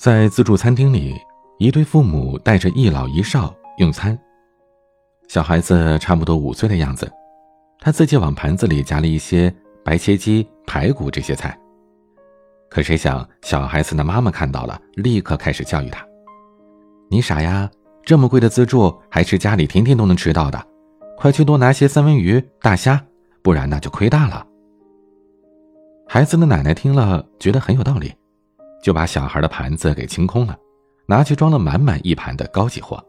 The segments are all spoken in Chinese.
在自助餐厅里，一对父母带着一老一少用餐。小孩子差不多五岁的样子，他自己往盘子里夹了一些白切鸡、排骨这些菜。可谁想，小孩子的妈妈看到了，立刻开始教育他：“你傻呀，这么贵的自助还是家里天天都能吃到的。”快去多拿些三文鱼、大虾，不然那就亏大了。孩子的奶奶听了，觉得很有道理，就把小孩的盘子给清空了，拿去装了满满一盘的高级货。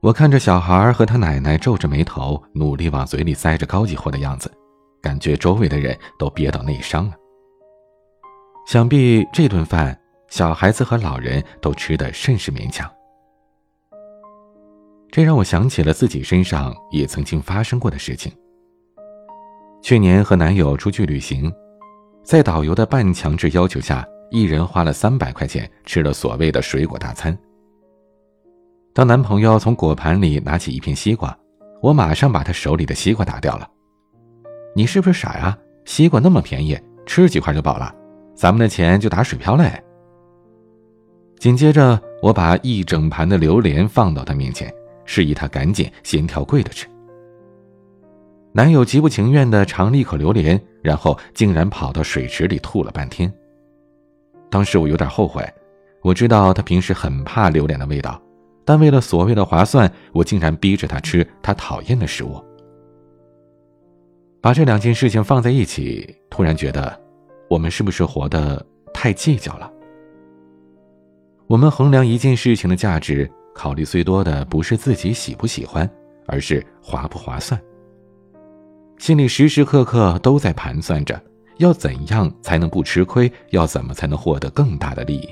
我看着小孩和他奶奶皱着眉头，努力往嘴里塞着高级货的样子，感觉周围的人都憋到内伤了。想必这顿饭，小孩子和老人都吃得甚是勉强。这让我想起了自己身上也曾经发生过的事情。去年和男友出去旅行，在导游的半强制要求下，一人花了三百块钱吃了所谓的水果大餐。当男朋友从果盘里拿起一片西瓜，我马上把他手里的西瓜打掉了。你是不是傻呀？西瓜那么便宜，吃几块就饱了，咱们的钱就打水漂了。紧接着，我把一整盘的榴莲放到他面前。示意他赶紧先挑贵的吃。男友极不情愿地尝了一口榴莲，然后竟然跑到水池里吐了半天。当时我有点后悔，我知道他平时很怕榴莲的味道，但为了所谓的划算，我竟然逼着他吃他讨厌的食物。把这两件事情放在一起，突然觉得，我们是不是活得太计较了？我们衡量一件事情的价值。考虑最多的不是自己喜不喜欢，而是划不划算。心里时时刻刻都在盘算着，要怎样才能不吃亏，要怎么才能获得更大的利益。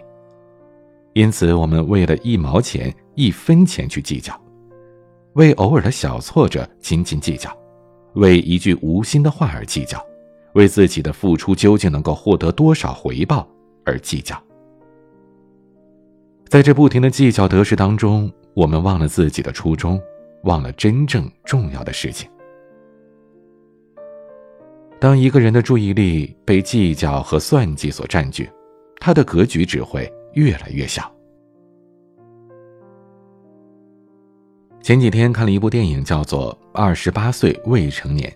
因此，我们为了一毛钱、一分钱去计较，为偶尔的小挫折斤斤计较，为一句无心的话而计较，为自己的付出究竟能够获得多少回报而计较。在这不停的计较得失当中，我们忘了自己的初衷，忘了真正重要的事情。当一个人的注意力被计较和算计所占据，他的格局只会越来越小。前几天看了一部电影，叫做《二十八岁未成年》。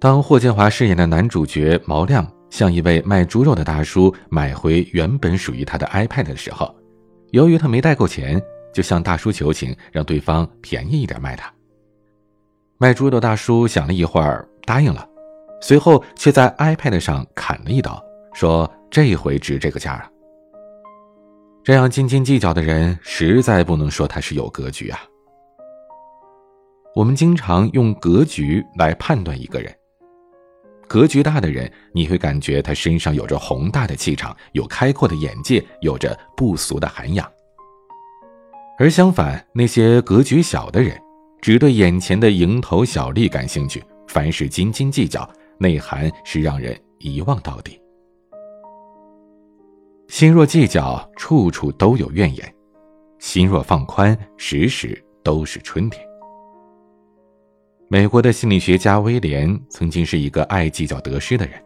当霍建华饰演的男主角毛亮向一位卖猪肉的大叔买回原本属于他的 iPad 的时候，由于他没带够钱，就向大叔求情，让对方便宜一点卖他。卖猪肉大叔想了一会儿，答应了，随后却在 iPad 上砍了一刀，说：“这回值这个价了！”这样斤斤计较的人，实在不能说他是有格局啊。我们经常用格局来判断一个人，格局大的人，你会感觉他身上有着宏大的气场，有开阔的眼界，有着不俗的涵养。而相反，那些格局小的人，只对眼前的蝇头小利感兴趣，凡事斤斤计较，内涵是让人遗忘到底。心若计较，处处都有怨言；心若放宽，时时都是春天。美国的心理学家威廉曾经是一个爱计较得失的人。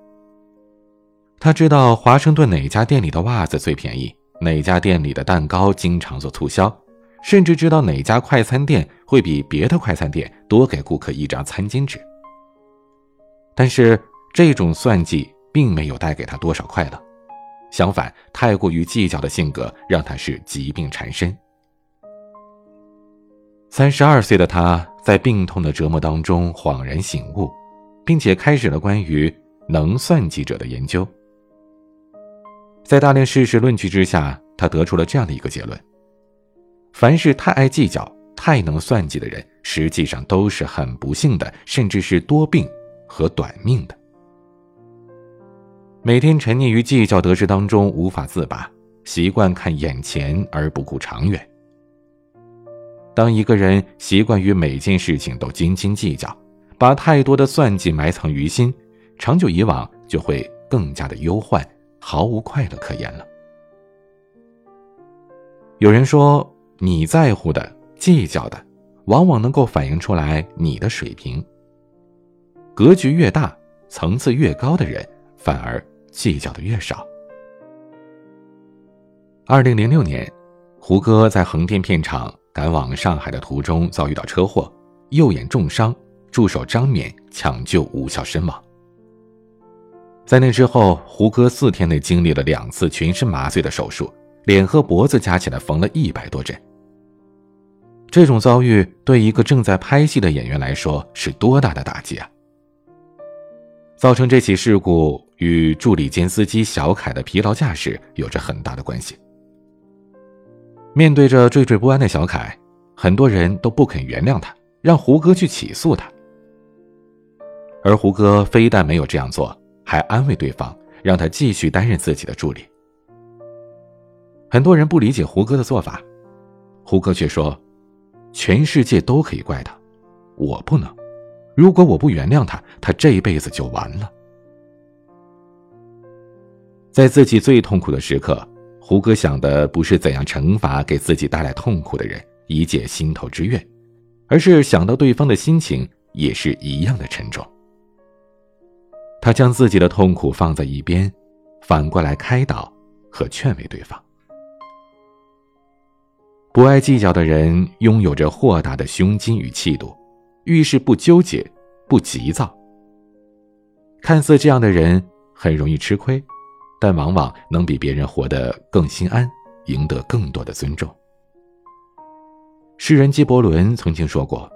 他知道华盛顿哪家店里的袜子最便宜，哪家店里的蛋糕经常做促销。甚至知道哪家快餐店会比别的快餐店多给顾客一张餐巾纸。但是这种算计并没有带给他多少快乐，相反，太过于计较的性格让他是疾病缠身。三十二岁的他在病痛的折磨当中恍然醒悟，并且开始了关于能算计者的研究。在大量事实论据之下，他得出了这样的一个结论。凡是太爱计较、太能算计的人，实际上都是很不幸的，甚至是多病和短命的。每天沉溺于计较得失当中无法自拔，习惯看眼前而不顾长远。当一个人习惯于每件事情都斤斤计较，把太多的算计埋藏于心，长久以往就会更加的忧患，毫无快乐可言了。有人说，你在乎的、计较的，往往能够反映出来你的水平。格局越大、层次越高的人，反而计较的越少。二零零六年，胡歌在横店片场。赶往上海的途中遭遇到车祸，右眼重伤，助手张冕抢救无效身亡。在那之后，胡歌四天内经历了两次全身麻醉的手术，脸和脖子加起来缝了一百多针。这种遭遇对一个正在拍戏的演员来说是多大的打击啊！造成这起事故与助理兼司机小凯的疲劳驾驶有着很大的关系。面对着惴惴不安的小凯，很多人都不肯原谅他，让胡歌去起诉他。而胡歌非但没有这样做，还安慰对方，让他继续担任自己的助理。很多人不理解胡歌的做法，胡歌却说：“全世界都可以怪他，我不能。如果我不原谅他，他这辈子就完了。”在自己最痛苦的时刻。胡歌想的不是怎样惩罚给自己带来痛苦的人，以解心头之怨，而是想到对方的心情也是一样的沉重。他将自己的痛苦放在一边，反过来开导和劝慰对方。不爱计较的人拥有着豁达的胸襟与气度，遇事不纠结，不急躁。看似这样的人很容易吃亏。但往往能比别人活得更心安，赢得更多的尊重。诗人纪伯伦曾经说过：“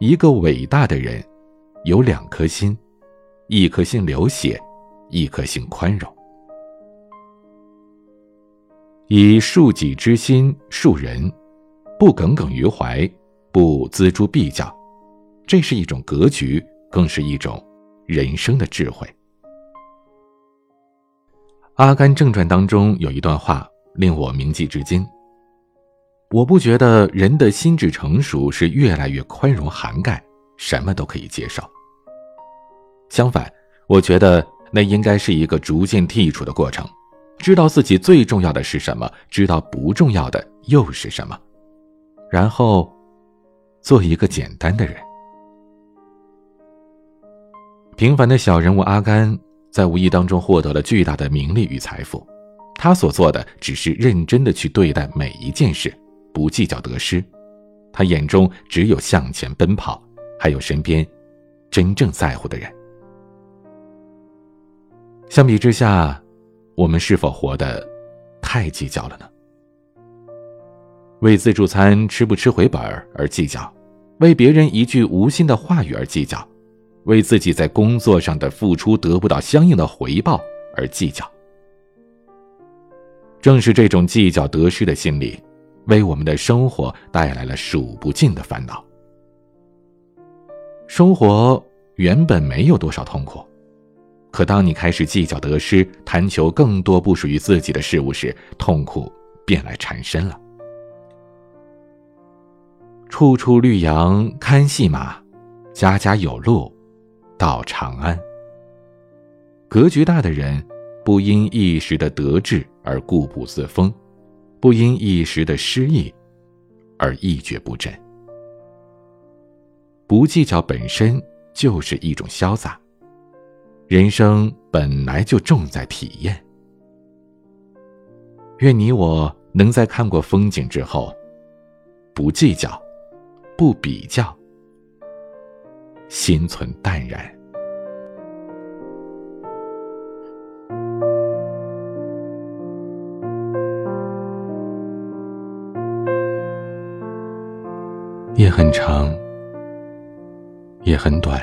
一个伟大的人，有两颗心，一颗心流血，一颗心宽容。以恕己之心恕人，不耿耿于怀，不锱铢必较，这是一种格局，更是一种人生的智慧。”《阿甘正传》当中有一段话令我铭记至今。我不觉得人的心智成熟是越来越宽容涵盖，什么都可以接受。相反，我觉得那应该是一个逐渐剔除的过程，知道自己最重要的是什么，知道不重要的又是什么，然后做一个简单的人。平凡的小人物阿甘。在无意当中获得了巨大的名利与财富，他所做的只是认真的去对待每一件事，不计较得失。他眼中只有向前奔跑，还有身边真正在乎的人。相比之下，我们是否活得太计较了呢？为自助餐吃不吃回本而计较，为别人一句无心的话语而计较。为自己在工作上的付出得不到相应的回报而计较，正是这种计较得失的心理，为我们的生活带来了数不尽的烦恼。生活原本没有多少痛苦，可当你开始计较得失，贪求更多不属于自己的事物时，痛苦便来缠身了。处处绿杨看戏马，家家有路。到长安。格局大的人，不因一时的得志而固步自封，不因一时的失意而一蹶不振。不计较本身就是一种潇洒。人生本来就重在体验。愿你我能在看过风景之后，不计较，不比较。心存淡然。夜很长，也很短。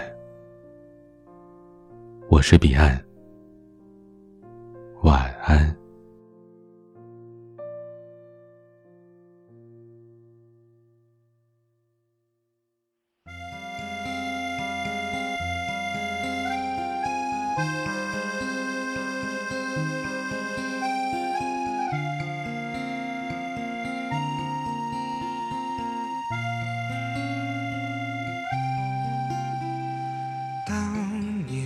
我是彼岸，晚安。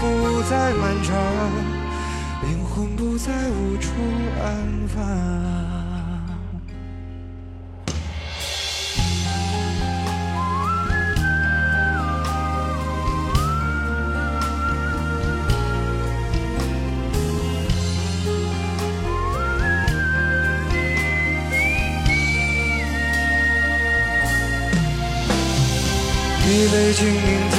不再漫长，灵魂不再无处安放。一杯敬明天，